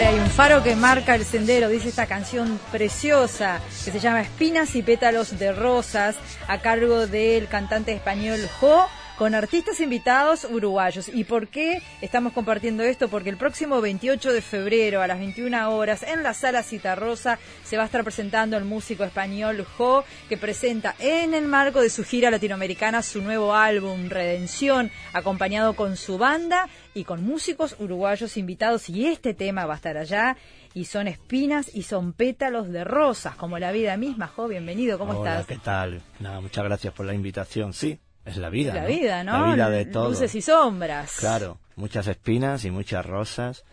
Hay un faro que marca el sendero, dice esta canción preciosa que se llama Espinas y pétalos de rosas, a cargo del cantante español Jo con artistas invitados uruguayos. ¿Y por qué estamos compartiendo esto? Porque el próximo 28 de febrero a las 21 horas en la sala Citarrosa se va a estar presentando el músico español Jo, que presenta en el marco de su gira latinoamericana su nuevo álbum Redención, acompañado con su banda y con músicos uruguayos invitados. Y este tema va a estar allá y son espinas y son pétalos de rosas, como la vida misma. Jo, bienvenido, ¿cómo Hola, estás? ¿qué tal? Nada, muchas gracias por la invitación. Sí, es la vida. La ¿no? vida, ¿no? La vida de todo. Luces y sombras. Claro, muchas espinas y muchas rosas.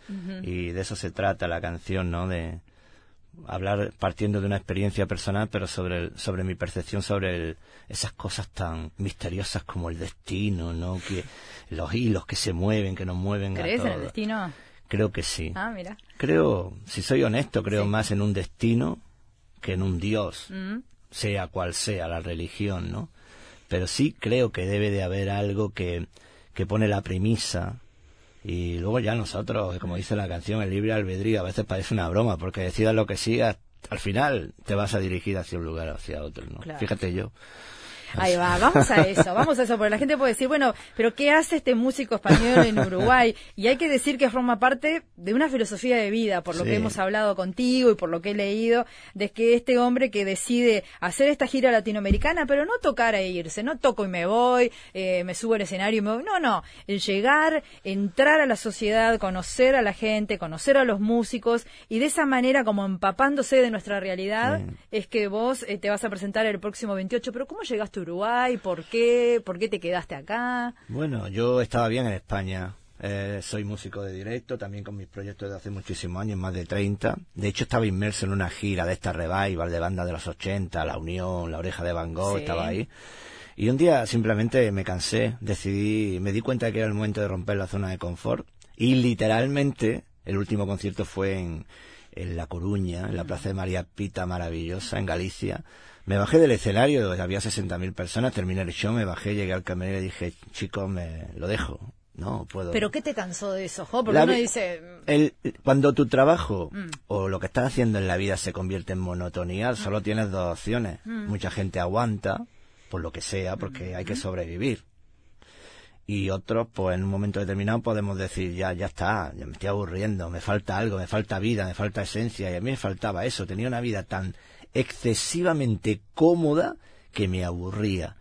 Y de eso se trata la canción, ¿no? De hablar partiendo de una experiencia personal, pero sobre, el- sobre mi percepción sobre el- esas cosas tan misteriosas como el destino, ¿no? Que los hilos que se mueven, que nos mueven a ¿Crees en el todos. destino? Creo que sí. Ah, mira. Creo, si soy honesto, creo Sí. más en un destino que en un Dios, Mm. sea cual sea la religión, ¿no? Pero sí creo que debe de haber algo que, que pone la premisa y luego ya nosotros, como dice la canción, el libre albedrío a veces parece una broma porque decidas lo que sigas, al final te vas a dirigir hacia un lugar o hacia otro, ¿no? Claro. Fíjate yo. Ahí va, vamos a eso, vamos a eso, porque la gente puede decir, bueno, pero ¿qué hace este músico español en Uruguay? Y hay que decir que forma parte de una filosofía de vida, por lo Sí. que hemos hablado contigo y por lo que he leído, de que este hombre que decide hacer esta gira latinoamericana, pero no tocar e irse, no toco y me voy, eh, me subo al escenario y me voy, no, no, el llegar, entrar a la sociedad, conocer a la gente, conocer a los músicos y de esa manera, como empapándose de nuestra realidad, Sí. es que vos eh, te vas a presentar el próximo 28, pero ¿cómo llegaste a Uruguay? ¿Por qué? ¿Por qué te quedaste acá? Bueno, yo estaba bien en España. Eh, soy músico de directo, también con mis proyectos de hace muchísimos años, más de 30. De hecho, estaba inmerso en una gira de esta revival de banda de los 80, La Unión, La Oreja de Van Gogh, Sí. estaba ahí. Y un día simplemente me cansé, decidí, me di cuenta de que era el momento de romper la zona de confort. Y literalmente, el último concierto fue en, en La Coruña, en la Plaza de María Pita, maravillosa, en Galicia. Me bajé del escenario, había 60.000 personas, terminé el show, me bajé, llegué al camerino y dije, chicos, me lo dejo. No, puedo. ¿Pero qué te cansó de eso, Jo? Porque La uno vi- dice, El, cuando tu trabajo Mm. o lo que estás haciendo en la vida se convierte en monotonía, solo tienes dos opciones. Mm. Mucha gente aguanta, por lo que sea, porque hay que sobrevivir. Y otros, pues en un momento determinado podemos decir, ya, ya está, ya me estoy aburriendo, me falta algo, me falta vida, me falta esencia. Y a mí me faltaba eso, tenía una vida tan excesivamente cómoda que me aburría.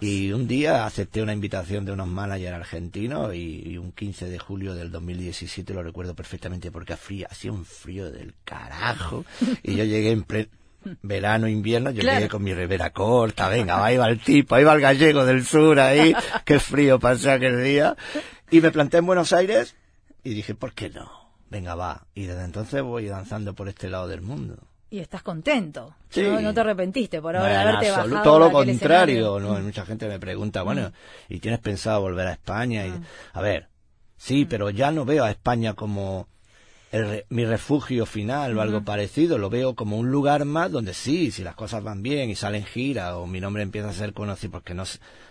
Y un día acepté una invitación de unos managers argentinos y, y un 15 de julio del 2017 lo recuerdo perfectamente porque hacía, hacía un frío del carajo y yo llegué en pleno verano, invierno, yo Claro. llegué con mi revera corta, venga, ahí va el tipo, ahí va el gallego del sur ahí, qué frío pasé aquel día. Y me planté en Buenos Aires y dije, ¿por qué no? Venga, va. Y desde entonces voy danzando por este lado del mundo. Y estás contento. Sí. No, no te arrepentiste por No, ahora haberte absoluto, bajado todo lo contrario. No, mucha gente me pregunta, bueno, ¿y tienes pensado volver a España? Ah. Y, a ver, sí, pero ya no veo a España como el re- mi refugio final o algo parecido. Lo veo como un lugar más donde sí, si las cosas van bien y salen gira o mi nombre empieza a ser conocido, porque no,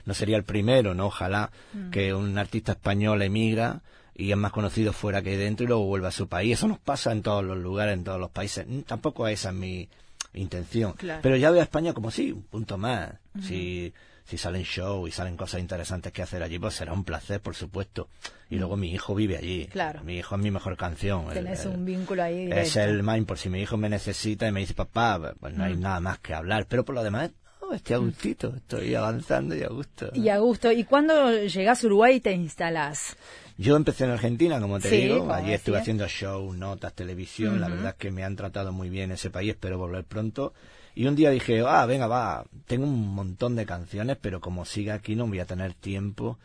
no sería el primero, ¿no? Ojalá que un artista español emigra y es más conocido fuera que dentro y luego vuelve a su país. Eso nos pasa en todos los lugares, en todos los países. Mm, Tampoco esa es mi intención. Claro. Pero ya veo a España como sí, un punto más. Si, si salen show y salen cosas interesantes que hacer allí, pues será un placer, por supuesto. Y luego mi hijo vive allí. Claro. Mi hijo es mi mejor canción. El- Tenés el- un vínculo ahí es el main, por si mi hijo me necesita y me dice, papá, pues no hay Mm. nada más que hablar. Pero por lo demás, estoy a gustito, estoy avanzando y a gusto. Y a gusto. ¿Y cuándo llegás a Uruguay y te instalás? Yo empecé en Argentina, como te Sí, digo. como Allí estuve haciendo show, notas, televisión. La verdad es que me han tratado muy bien ese país, espero volver pronto. Y un día dije, ah, venga, va, tengo un montón de canciones, pero como siga aquí no voy a tener tiempo.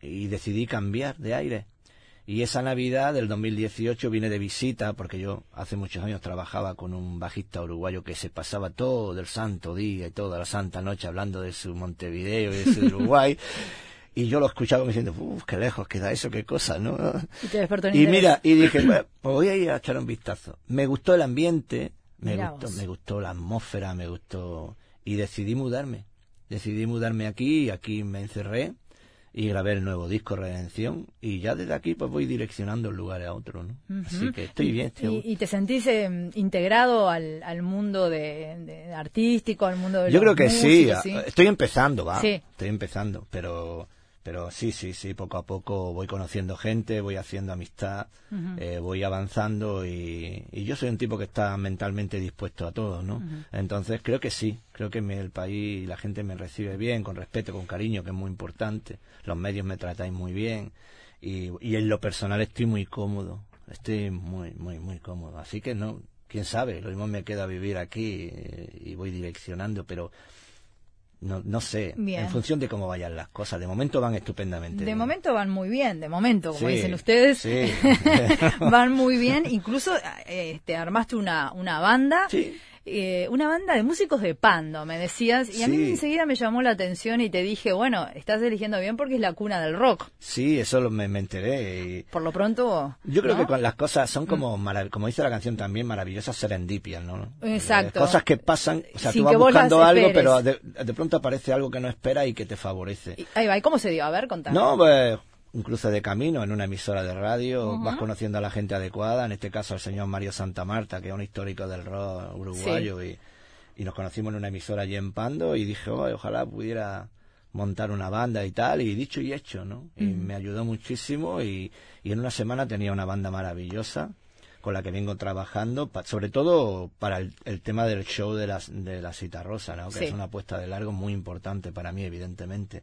Y decidí cambiar de aire. Y esa Navidad del 2018 vine de visita, porque yo hace muchos años trabajaba con un bajista uruguayo que se pasaba todo el santo día y toda la santa noche hablando de su Montevideo y de su Uruguay. Y yo lo escuchaba diciendo, uff, qué lejos queda eso, qué cosa, ¿no? Y te Y mira, y dije, pues pues voy a ir a echar un vistazo. Me gustó el ambiente, me Mirá gustó, vos. me gustó la atmósfera, me gustó, y decidí mudarme. Decidí mudarme aquí, y aquí me encerré, y grabé el nuevo disco Redención y ya desde aquí pues voy direccionando un lugar a otro, ¿no? Así que estoy bien. Estoy... ¿Y, te sentís eh, integrado al, al mundo de, artístico, al mundo de Yo creo que sí, estoy empezando, va, estoy empezando, pero pero sí, sí, sí, poco a poco voy conociendo gente, voy haciendo amistad, eh, voy avanzando y, yo soy un tipo que está mentalmente dispuesto a todo, ¿no? Entonces creo que sí, creo que el país y la gente me recibe bien, con respeto, con cariño, que es muy importante, los medios me tratáis muy bien y, y en lo personal estoy muy cómodo, estoy muy, muy, muy cómodo. Así que no, quién sabe, lo mismo me queda vivir aquí eh, y voy direccionando, pero no, no sé, en función de cómo vayan las cosas. De momento van estupendamente. De momento van muy bien, de momento, como dicen ustedes, van muy bien. Incluso eh, te armaste una, una banda. Sí eh, una banda de músicos de Pando, me decías, y a mí enseguida me llamó la atención y te dije, bueno, estás eligiendo bien porque es la cuna del rock. Sí, eso me, me enteré. Y... Por lo pronto... Yo creo que las cosas son como, mm. como dice la canción también, maravillosas serendipias, ¿no? Exacto. cosas que pasan, o sea, tú vas buscando algo, pero de, pronto aparece algo que no esperas y que te favorece. ahí va, ¿y cómo se dio? A ver, contame. No, pues un cruce de camino en una emisora de radio, vas conociendo a la gente adecuada, en este caso al señor Mario Santa Marta, que es un histórico del rock uruguayo, y, nos conocimos en una emisora allí en Pando, y dije, ojalá pudiera montar una banda y tal, y dicho y hecho, ¿no? Y me ayudó muchísimo, y, y en una semana tenía una banda maravillosa, con la que vengo trabajando, sobre todo para el, tema del show de, las, de la cita rosa, ¿no? que es una apuesta de largo muy importante para mí, evidentemente.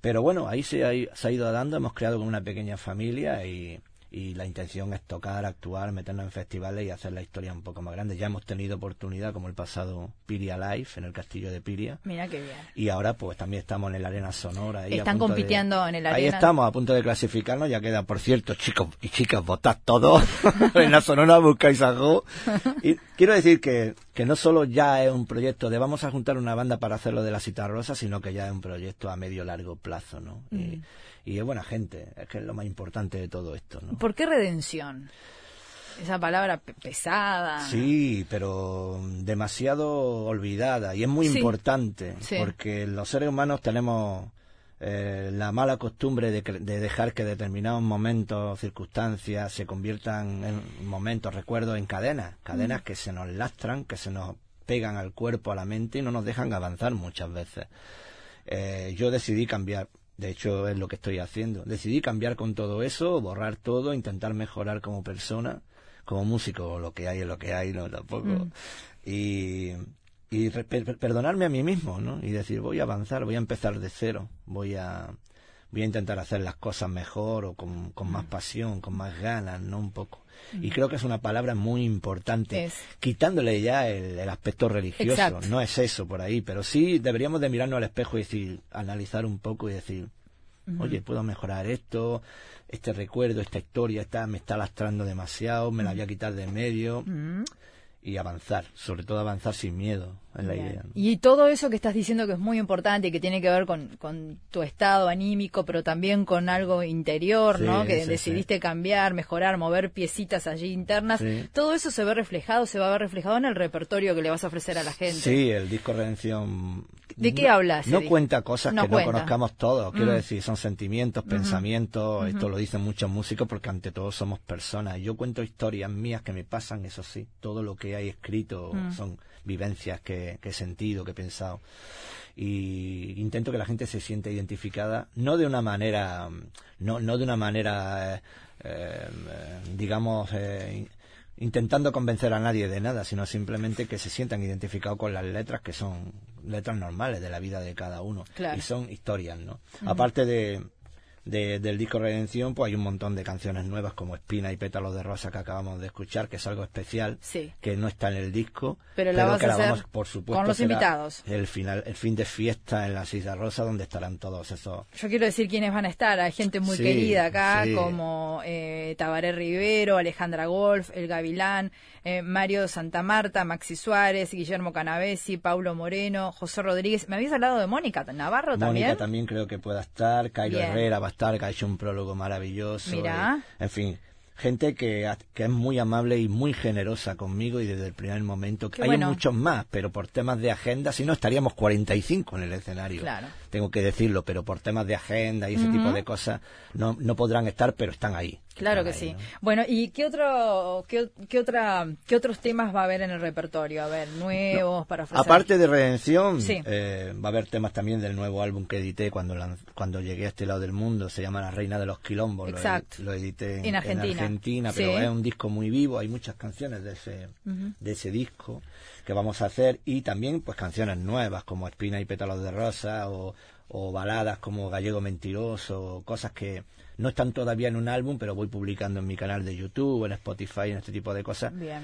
Pero bueno, ahí se ha, se ha ido dando, hemos creado una pequeña familia y, y la intención es tocar, actuar, meternos en festivales y hacer la historia un poco más grande. Ya hemos tenido oportunidad, como el pasado Piria Live en el castillo de Piria. Mira qué bien. Y ahora pues también estamos en el Arena Sonora. Ahí Están compitiendo en el Arena. Ahí estamos a punto de clasificarnos, ya queda, por cierto, chicos y chicas, votad todos. en la Sonora buscáis algo. Y quiero decir que, que no solo ya es un proyecto de vamos a juntar una banda para hacerlo de la cita rosa, sino que ya es un proyecto a medio largo plazo, ¿no? Y, y es buena gente, es que es lo más importante de todo esto. ¿no? ¿Por qué redención? Esa palabra pesada. Sí, pero demasiado olvidada y es muy importante porque los seres humanos tenemos eh, la mala costumbre de, de, dejar que determinados momentos, circunstancias se conviertan en momentos, recuerdos, en cadenas, cadenas mm. que se nos lastran, que se nos pegan al cuerpo, a la mente y no nos dejan avanzar muchas veces. Eh, yo decidí cambiar de hecho, es lo que estoy haciendo. Decidí cambiar con todo eso, borrar todo, intentar mejorar como persona, como músico, lo que hay es lo que hay, no tampoco. Mm. Y, y perdonarme a mí mismo, ¿no? Y decir, voy a avanzar, voy a empezar de cero, voy a, voy a intentar hacer las cosas mejor o con, con más mm. pasión, con más ganas, ¿no? Un poco. Y mm. creo que es una palabra muy importante, quitándole ya el, aspecto religioso. No es eso por ahí, pero sí deberíamos de mirarnos al espejo y decir, analizar un poco y decir, oye, puedo mejorar esto, este recuerdo, esta historia está, me está lastrando demasiado, me la voy a quitar de medio y avanzar, sobre todo avanzar sin miedo, es la idea. Y todo eso que estás diciendo que es muy importante y que tiene que ver con, con tu estado anímico, pero también con algo interior, ¿no? Que decidiste cambiar, mejorar, mover piecitas allí internas, todo eso se ve reflejado, se va a ver reflejado en el repertorio que le vas a ofrecer a la gente. Sí, el disco Redención ¿De qué hablas? No cuenta cosas que no conozcamos todos. Quiero mm. decir, son sentimientos, pensamientos. Esto lo dicen muchos músicos porque ante todo somos personas. Yo cuento historias mías que me pasan, eso sí. Todo lo que hay escrito mm. son vivencias que, he sentido, que he pensado. Y intento que la gente se sienta identificada, no de una manera, no, no de una manera, eh, eh, digamos, eh, intentando convencer a nadie de nada, sino simplemente que se sientan identificados con las letras que son letras normales de la vida de cada uno y son historias, ¿no? Aparte de, del disco Redención, pues hay un montón de canciones nuevas como Espina y Pétalos de Rosa que acabamos de escuchar, que es algo especial, que no está en el disco, pero, la que la vamos, por supuesto, con los invitados. El final, el fin de fiesta en la Silla Rosa, donde estarán todos esos. Yo quiero decir quiénes van a estar. Hay gente muy querida acá, como eh, Tabaré Rivero, Alejandra Golf, El Gavilán, eh, Mario Santa Marta, Maxi Suárez, Guillermo Canavesi, Paulo Moreno, José Rodríguez. Me habías hablado de Mónica Navarro también. Mónica también creo que pueda estar, Cairo Herrera va a ha hecho un prólogo maravilloso. Mira. en fin, gente que, que es muy amable y muy generosa conmigo y desde el primer momento. Qué Hay bueno. muchos más, pero por temas de agenda, si no estaríamos 45 en el escenario. Claro. Tengo que decirlo, pero por temas de agenda y ese tipo de cosas no, no podrán estar, pero están ahí. Claro que ahí, sí. ¿no? Bueno, ¿y qué otro, qué, qué otra, qué otros temas va a haber en el repertorio? A ver, nuevos para ofrecer. Aparte de Redención, Sí. eh, va a haber temas también del nuevo álbum que edité cuando, lanz- cuando llegué a este lado del mundo. Se llama La Reina de los Quilombos. Lo Exacto. Lo, edité en, En Argentina. Argentina, Sí. pero es un disco muy vivo. Hay muchas canciones de ese, de ese disco que vamos a hacer y también pues canciones nuevas como Espina y Pétalos de Rosa o, o baladas como Gallego Mentiroso, cosas que no están todavía en un álbum, pero voy publicando en mi canal de YouTube, en Spotify, en este tipo de cosas Bien.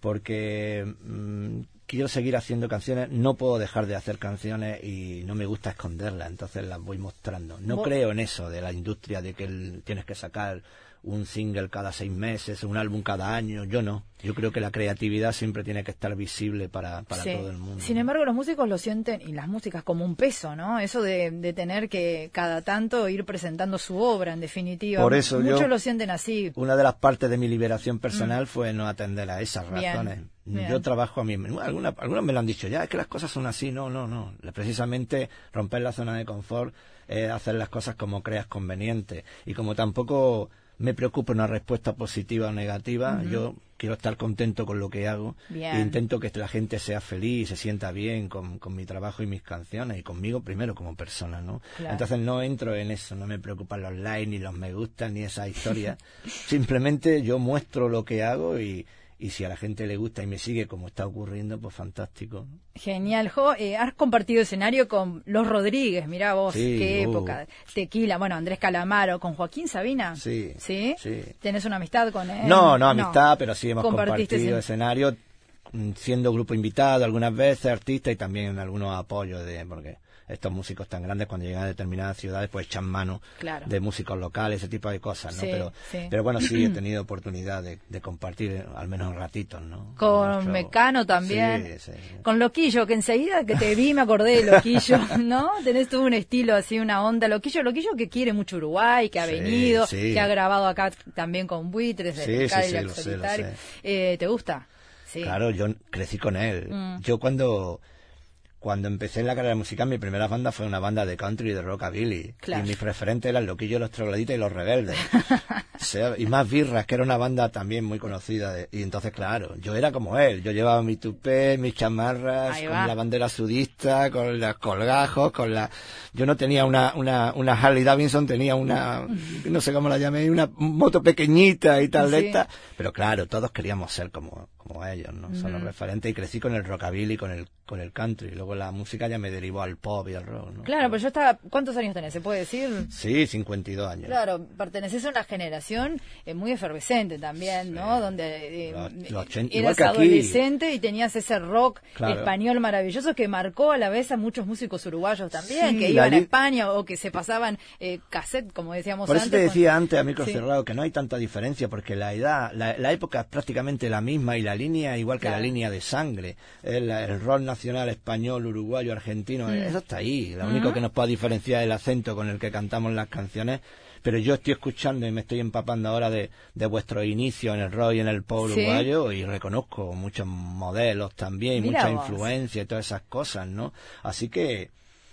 porque mm, quiero seguir haciendo canciones, no puedo dejar de hacer canciones y no me gusta esconderlas, entonces las voy mostrando. No creo en eso de la industria de que el- tienes que sacar un single cada seis meses, un álbum cada año, yo no. Yo creo que la creatividad siempre tiene que estar visible para, para Sí. todo el mundo. Sin embargo, los músicos lo sienten, y las músicas como un peso, ¿no? Eso de, de tener que cada tanto ir presentando su obra, en definitiva. Por eso yo- Muchos lo sienten así. Una de las partes de mi liberación personal fue no atender a esas Mm. Bien, razones. bien. Yo trabajo a mí. Algunas, algunos me lo han dicho ya, es que las cosas son así. No, no, no. Precisamente romper la zona de confort es hacer las cosas como creas conveniente. Y como tampoco me preocupa una respuesta positiva o negativa, yo quiero estar contento con lo que hago. Bien. E intento que la gente sea feliz y se sienta bien con, con mi trabajo y mis canciones y conmigo primero como persona, ¿no? Claro. Entonces no entro en eso, no me preocupan los likes, ni los me gustan, ni esa historia. Simplemente yo muestro lo que hago y, y si a la gente le gusta y me sigue como está ocurriendo, pues fantástico. Genial, Jo. Eh, has compartido escenario con Los Rodríguez, mirá vos, Sí, qué uh. época. Tequila, bueno, Andrés Calamaro, con Joaquín Sabina. Sí, ¿Sí? sí. ¿Tenés una amistad con él? No, no amistad, pero sí hemos compartido escen- escenario mm, siendo grupo invitado algunas veces, artista y también en algunos apoyos de porque estos músicos tan grandes cuando llegan a determinadas ciudades pues echan mano Claro. de músicos locales, ese tipo de cosas, ¿no? Sí, pero, sí. pero bueno, sí he tenido oportunidad de, de compartir al menos ratitos, ¿no? Con nuestro- Mecano también. Sí. Con Loquillo, que enseguida que te vi me acordé de Loquillo, ¿no? Tenés tú un estilo así, una onda. Loquillo, Loquillo que quiere mucho Uruguay, que ha venido, que ha grabado acá también con Buitres, sí, Cadillac lo sé, Solitario. sé. Eh, ¿Te gusta? Sí. Claro, yo crecí con él. Mm. Yo cuando cuando empecé en la carrera musical, mi primera banda fue una banda de country y de rockabilly. Claro. Y mis referentes eran Loquillo, Los Trogloditas y Los Rebeldes. O sea, y más birras, que era una banda también muy conocida. de- y entonces, claro, yo era como él. Yo llevaba mi tupé, mis chamarras, Ahí con va. la bandera sudista, con los colgajos, con la... Yo no tenía una, una, una Harley Davidson, tenía una, no sé cómo la llamé, una moto pequeñita y tal de Sí. esta. Pero claro, todos queríamos ser como, como ellos, ¿no? Son los referentes y crecí con el rockabilly, con el, con el country. Luego la música ya me derivó al pop y al rock, ¿no? Claro, pero yo estaba... ¿Cuántos años tenés? ¿Se puede decir? Sí, 52 años. Claro, perteneces a una generación eh, muy efervescente también, ¿no? Donde eh, Los- los ochenta- eras igual que aquí. adolescente y tenías ese rock Claro. español maravilloso que marcó a la vez a muchos músicos uruguayos también, Sí, que iban a España o que se pasaban eh, cassette, como decíamos Por eso antes. te con- decía antes a micro Sí. cerrado que no hay tanta diferencia porque la edad, la, la época es prácticamente la misma y la línea igual que Claro. la línea de sangre. El, el rock nacional español, uruguayo, argentino, eso está ahí. Lo único que nos puede diferenciar es el acento con el que cantamos las canciones. Pero yo estoy escuchando y me estoy empapando ahora de, de vuestro inicio en el rock y en el pop Sí. uruguayo y reconozco muchos modelos también, Mira mucha vos. influencia y todas esas cosas, ¿no? Así que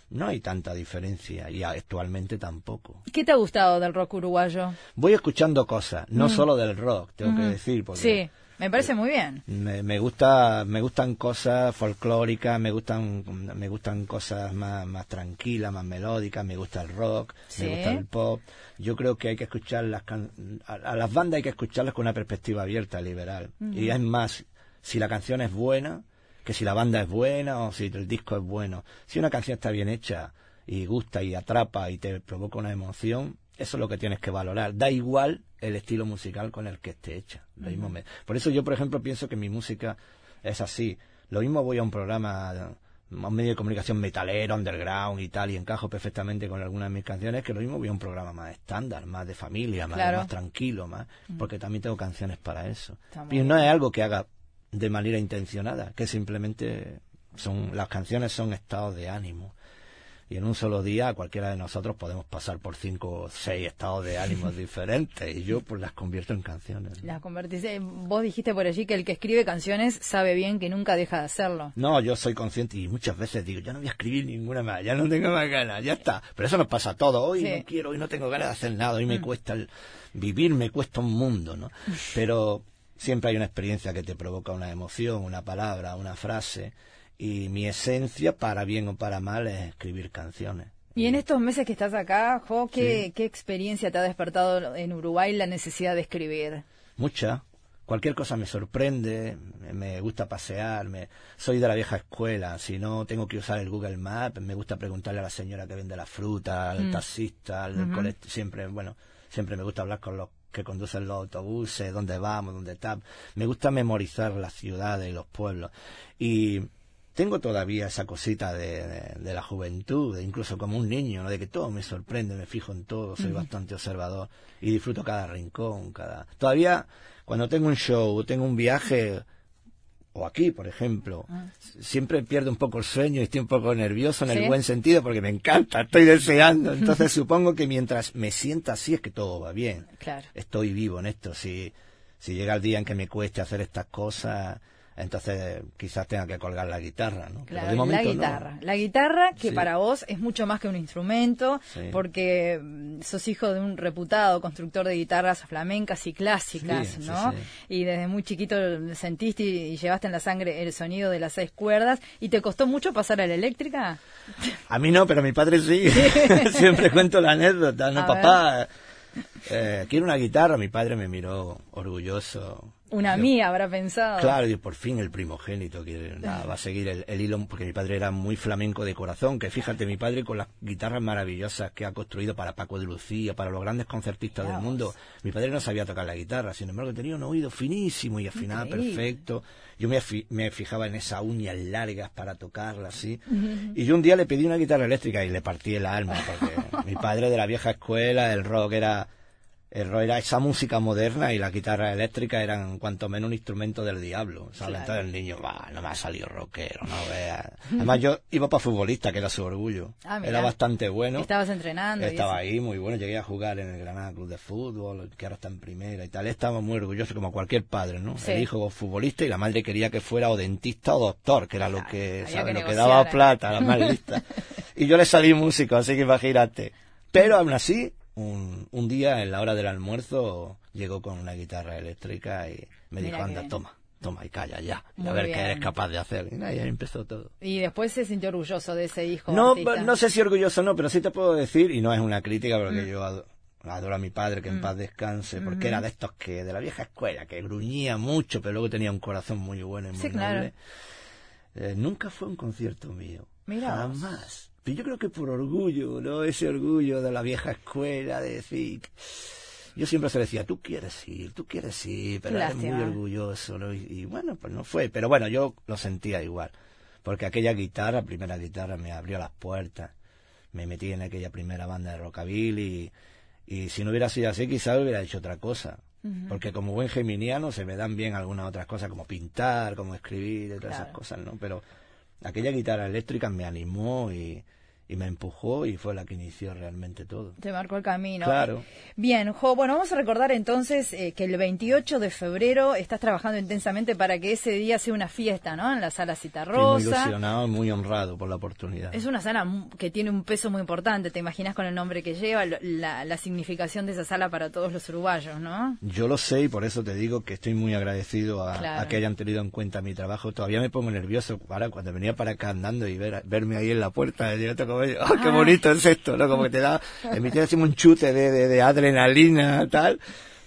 no hay tanta diferencia y actualmente tampoco. ¿Qué te ha gustado del rock uruguayo? Voy escuchando cosas, no solo del rock, tengo que decir, porque Mm. Sí, me parece muy bien. me, me gusta, me gustan cosas folclóricas, me gustan, me gustan cosas más, más tranquilas, más melódicas, me gusta el rock, Sí. me gusta el pop. Yo creo que hay que escuchar las can- a, a las bandas hay que escucharlas con una perspectiva abierta, liberal. Y es más, si la canción es buena, que si la banda es buena o si el disco es bueno. Si una canción está bien hecha y gusta y atrapa y te provoca una emoción, eso es lo que tienes que valorar. Da igual el estilo musical con el que esté hecha. Lo mismo me- Por eso yo, por ejemplo, pienso que mi música es así. Lo mismo voy a un programa, a un medio de comunicación metalero, underground y tal, y encajo perfectamente con algunas de mis canciones, que lo mismo voy a un programa más estándar, más de familia, más, Claro. más tranquilo, más, porque también tengo canciones para eso. Y no es algo que haga de manera intencionada, que simplemente son las canciones son estados de ánimo. Y en un solo día cualquiera de nosotros podemos pasar por cinco o seis estados de ánimos diferentes y yo pues las convierto en canciones. Las convertís. eh, Vos dijiste por allí que el que escribe canciones sabe bien que nunca deja de hacerlo. No, yo soy consciente y muchas veces digo, ya no voy a escribir ninguna más, ya no tengo más ganas, ya está. Pero eso nos pasa a todos. Hoy Sí. no quiero, hoy no tengo ganas de hacer nada, hoy me cuesta el vivir, me cuesta un mundo, ¿no? Pero siempre hay una experiencia que te provoca una emoción, una palabra, una frase. Y mi esencia, para bien o para mal, es escribir canciones. Y en estos meses que estás acá, Jo, ¿qué, ¿qué experiencia te ha despertado en Uruguay la necesidad de escribir? Mucha. Cualquier cosa me sorprende, me- gusta pasear, me, soy de la vieja escuela, si no tengo que usar el Google Maps, me gusta preguntarle a la señora que vende la fruta, al taxista, al siempre, bueno, siempre me gusta hablar con los que conducen los autobuses, dónde vamos, dónde está. Me gusta memorizar las ciudades y los pueblos. Y tengo todavía esa cosita de, de- de la juventud, de incluso como un niño, ¿no? de que todo me sorprende, me fijo en todo, soy bastante observador y disfruto cada rincón, cada... Todavía cuando tengo un show, tengo un viaje, o aquí, por ejemplo, s- siempre pierdo un poco el sueño y estoy un poco nervioso en ¿Sí? el buen sentido porque me encanta, estoy deseando. Entonces supongo que mientras me sienta así es que todo va bien Claro. estoy vivo en esto. Si, si llega el día en que me cueste hacer estas cosas, entonces quizás tenga que colgar la guitarra, ¿no? Pero Claro, de momento la no. guitarra. La guitarra que Sí. para vos es mucho más que un instrumento, Sí. porque mm, sos hijo de un reputado constructor de guitarras flamencas y clásicas, Sí, ¿no? Y desde muy chiquito sentiste y, y llevaste en la sangre el sonido de las seis cuerdas. ¿Y te costó mucho pasar a la eléctrica? A mí no, pero a mi padre sí. Siempre cuento la anécdota, ¿no? A Papá, eh, quiero una guitarra. Mi padre me miró orgulloso. Una Yo- mía habrá pensado. Claro, y por fin el primogénito que nada, va a seguir el, el hilo, porque mi padre era muy flamenco de corazón, que fíjate, mi padre con las guitarras maravillosas que ha construido para Paco de Lucía, para los grandes concertistas del mundo, mi padre no sabía tocar la guitarra, sin embargo tenía un oído finísimo y afinaba Increíble. perfecto. Yo me, me fijaba en esas uñas largas para tocarla así. Y yo un día le pedí una guitarra eléctrica y le partí el alma, porque mi padre de la vieja escuela, el rock era el rock era esa música moderna y la guitarra eléctrica eran cuanto menos un instrumento del diablo. ¿sabes? Claro. Entonces el niño, va, no me ha salido rockero, no veas. Además yo iba para futbolista, que era su orgullo. Ah, mira. era bastante bueno. Estabas entrenando. Estaba ahí muy bueno, llegué a jugar en el Granada Club de Fútbol, que ahora está en primera y tal. Estaba muy orgulloso, como cualquier padre, ¿no? Sí. El hijo futbolista y la madre quería que fuera o dentista o doctor, que era lo que, había ¿sabes? que lo que daba ¿eh? plata, la más lista. Y yo le salí músico, así que imagínate. Pero aún así, un, un día en la hora del almuerzo llegó con una guitarra eléctrica y me Mira dijo, anda, bien. toma, toma y calla ya. Y a ver bien. qué eres capaz de hacer. Y ahí empezó todo. Y después se sintió orgulloso de ese hijo. No, artista. no sé si orgulloso o no, pero sí te puedo decir, y no es una crítica Mm. porque yo ado- adoro a mi padre, que en paz descanse, porque era de estos que, de la vieja escuela, que gruñía mucho, pero luego tenía un corazón muy bueno y muy Sí, claro. noble. Eh, nunca fue un concierto mío. Mira. Jamás. Pero yo creo que por orgullo, ¿no? Ese orgullo de la vieja escuela, de decir... Yo siempre se decía, tú quieres ir, tú quieres ir, pero eres muy orgulloso, ¿no? Y, y bueno, pues no fue. Pero bueno, yo lo sentía igual. Porque aquella guitarra, primera guitarra, me abrió las puertas. Me metí en aquella primera banda de rockabilly. Y, y si no hubiera sido así, quizás hubiera hecho otra cosa. Porque como buen geminiano se me dan bien algunas otras cosas, como pintar, como escribir, y todas esas cosas, ¿no? Pero aquella guitarra eléctrica me animó y, y me empujó y fue la que inició realmente todo. Te marcó el camino. Claro. Bien, Jo, bueno, vamos a recordar entonces eh, que el 28 de febrero estás trabajando intensamente para que ese día sea una fiesta, ¿no? En la sala Estoy muy Citarrosa. ilusionado y muy honrado por la oportunidad. Es una sala que tiene un peso muy importante, te imaginas con el nombre que lleva, la, la significación de esa sala para todos los uruguayos, ¿no? Yo lo sé y por eso te digo que estoy muy agradecido a, Claro. a que hayan tenido en cuenta mi trabajo. Todavía me pongo nervioso ahora cuando venía para acá andando y ver, verme ahí en la puerta. Y yo ¡oh, qué Ah. bonito es esto! ¿no? Como que te da, me tiene así un chute de, de, de adrenalina, tal.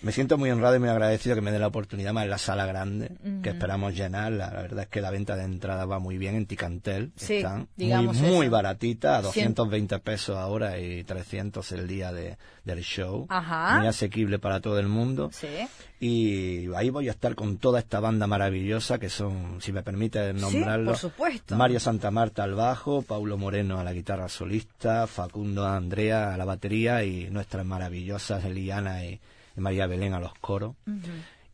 Me siento muy honrado y muy agradecido que me dé la oportunidad más en la sala grande, que esperamos llenar. La, verdad es que la venta de entrada va muy bien en Ticantel. Sí, Están digamos muy, muy eso. baratita, a Cien- 220 pesos ahora y 300 el día de, del show. Ajá. Muy asequible para todo el mundo. Sí. Y ahí voy a estar con toda esta banda maravillosa que son, si me permite nombrarlo, por supuesto. Mario Santa Marta al bajo, Paulo Moreno a la guitarra solista, Facundo Andrea a la batería y nuestras maravillosas Eliana y, María Belén a los coros.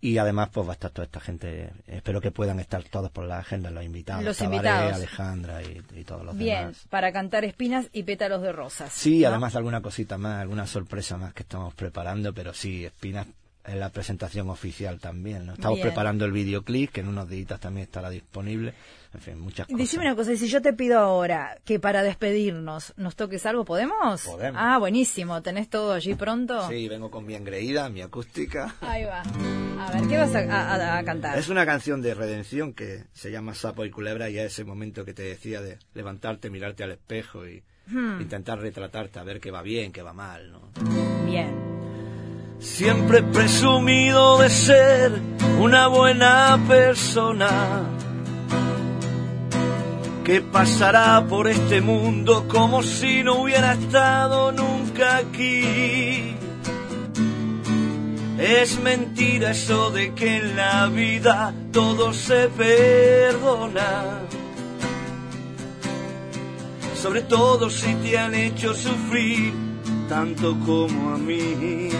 Y además, pues va a estar toda esta gente. Espero que puedan estar todos por la agenda, los invitados. Los Tabaré, invitados. Alejandra y, y todos los Bien, demás. para cantar espinas y pétalos de rosas. Sí, ¿no? además alguna cosita más, alguna sorpresa más que estamos preparando, pero sí, Espinas en la presentación oficial también. ¿no? Estamos Bien. preparando el videoclip, que en unos días también estará disponible. En fin, muchas cosas. Decime una cosa, y si yo te pido ahora que para despedirnos nos toques algo, ¿podemos? Podemos. Ah, buenísimo, ¿tenés todo allí pronto? Sí, vengo con mi engreída, mi acústica. Ahí va. A ver, ¿qué vas a, a- a cantar? Es una canción de redención que se llama Sapo y Culebra y es ese momento que te decía de levantarte, mirarte al espejo y Hmm. intentar retratarte a ver qué va bien, qué va mal, ¿no? Bien. Siempre he presumido de ser una buena persona que pasará por este mundo como si no hubiera estado nunca aquí. Es mentira eso de que en la vida todo se perdona. Sobre todo si te han hecho sufrir tanto como a mí.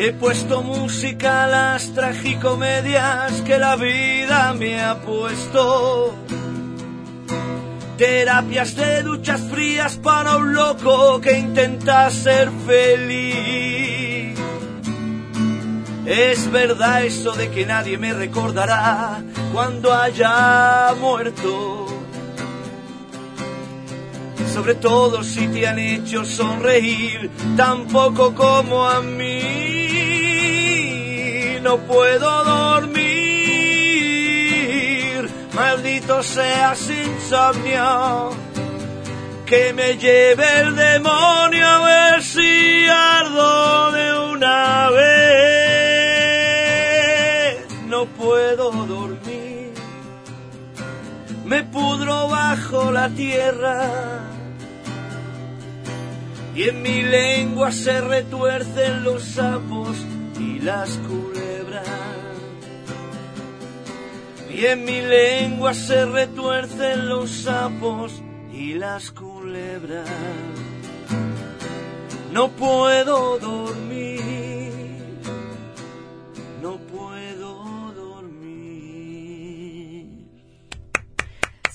He puesto música a las tragicomedias que la vida me ha puesto. Terapias de duchas frías para un loco que intenta ser feliz. Es verdad eso de que nadie me recordará cuando haya muerto. Sobre todo si te han hecho sonreír, tampoco como a mí. No puedo dormir, maldito seas insomnio. Que me lleve el demonio a ver si ardo de una vez. No puedo dormir, me pudro bajo la tierra y en mi lengua se retuercen los sapos y las culebras. Y en mi lengua se retuercen los sapos y las culebras. No puedo dormir,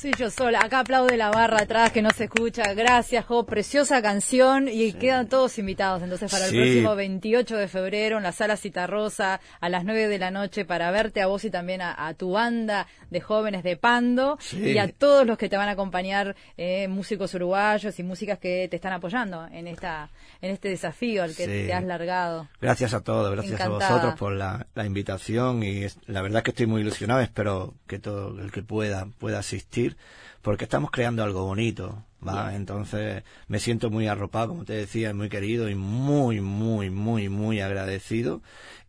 Soy yo sola. Acá aplaude la barra atrás que no se escucha. Gracias, Jo. Preciosa canción. Y quedan todos invitados entonces para el próximo 28 de febrero en la sala Citarrosa a las 9 de la noche para verte a vos y también a, a tu banda de jóvenes de Pando Sí. y a todos los que te van a acompañar, eh, músicos uruguayos y músicas que te están apoyando en esta en este desafío al que te has largado. Gracias a todos, gracias Encantada. a vosotros por la, la invitación y es- la verdad es que estoy muy ilusionado, espero que todo el que pueda pueda asistir porque estamos creando algo bonito, ¿va? Entonces me siento muy arropado, como te decía, muy querido y muy, muy, muy, muy agradecido.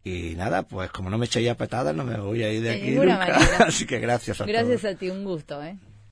Y nada, pues como no me echéis a patadas, no me voy a ir de De aquí ninguna nunca. manera. Así que gracias a todos. Gracias a ti, un gusto, ¿eh?